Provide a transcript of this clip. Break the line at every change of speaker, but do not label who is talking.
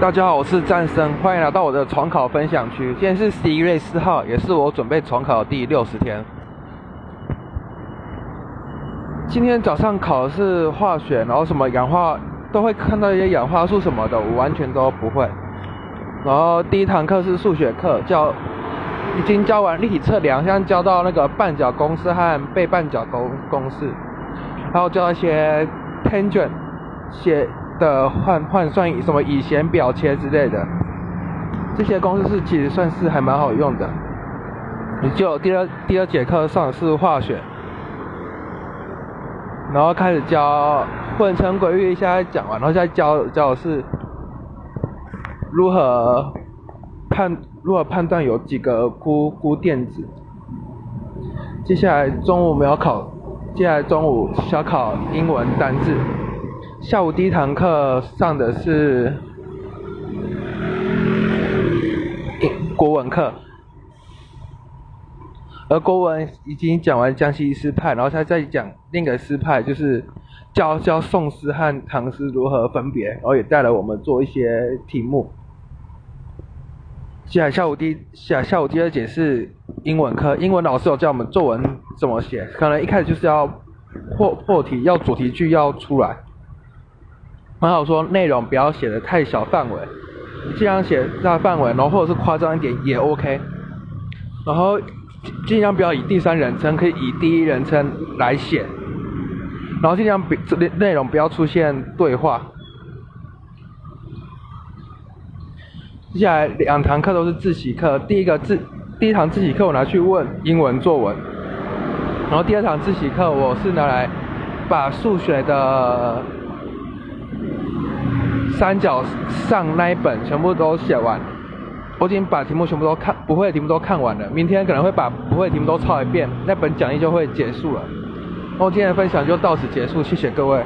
大家好，我是战生，欢迎来到我的重考分享区。今天是十一月四号，也是我准备重考的第六十天。今天早上考的是化学，然后什么氧化都会看到一些氧化素什么的，我完全都不会。然后第一堂课是数学课，教已经教完立体测量，现在教到那个半角公式和背半角公公式，还有教一些 tangent 写的换换算什么以弦表切之类的，这些公式是其实算是还蛮好用的。你就第二第二节课上的是化学，然后开始教混成轨域，现在讲完，然后再教教的是如何判如何判断有几个钴钴电子。接下来中午我们要考，接下来中午小考英文单字。下午第一堂课上的是国文课，而国文已经讲完江西诗派，然后他再讲另一个诗派，就是教教宋诗和唐诗如何分别，然后也带了我们做一些题目。接下来下午第下下午第二节是英文课，英文老师有教我们作文怎么写，可能一开始就是要破破题，要主题句要出来。很好说，内容不要写的太小范围，尽量写大范围，然后或者是夸张一点也 OK。然后尽量不要以第三人称，可以以第一人称来写。然后尽量内内容不要出现对话。接下来两堂课都是自习课，第一个自第一堂自习课我拿去问英文作文，然后第二堂自习课我是拿来把数学的。三角上那一本全部都写完，我已经把题目全部都看不会的题目都看完了。明天可能会把不会的题目都抄一遍，那本讲义就会结束了。那我今天的分享就到此结束，谢谢各位。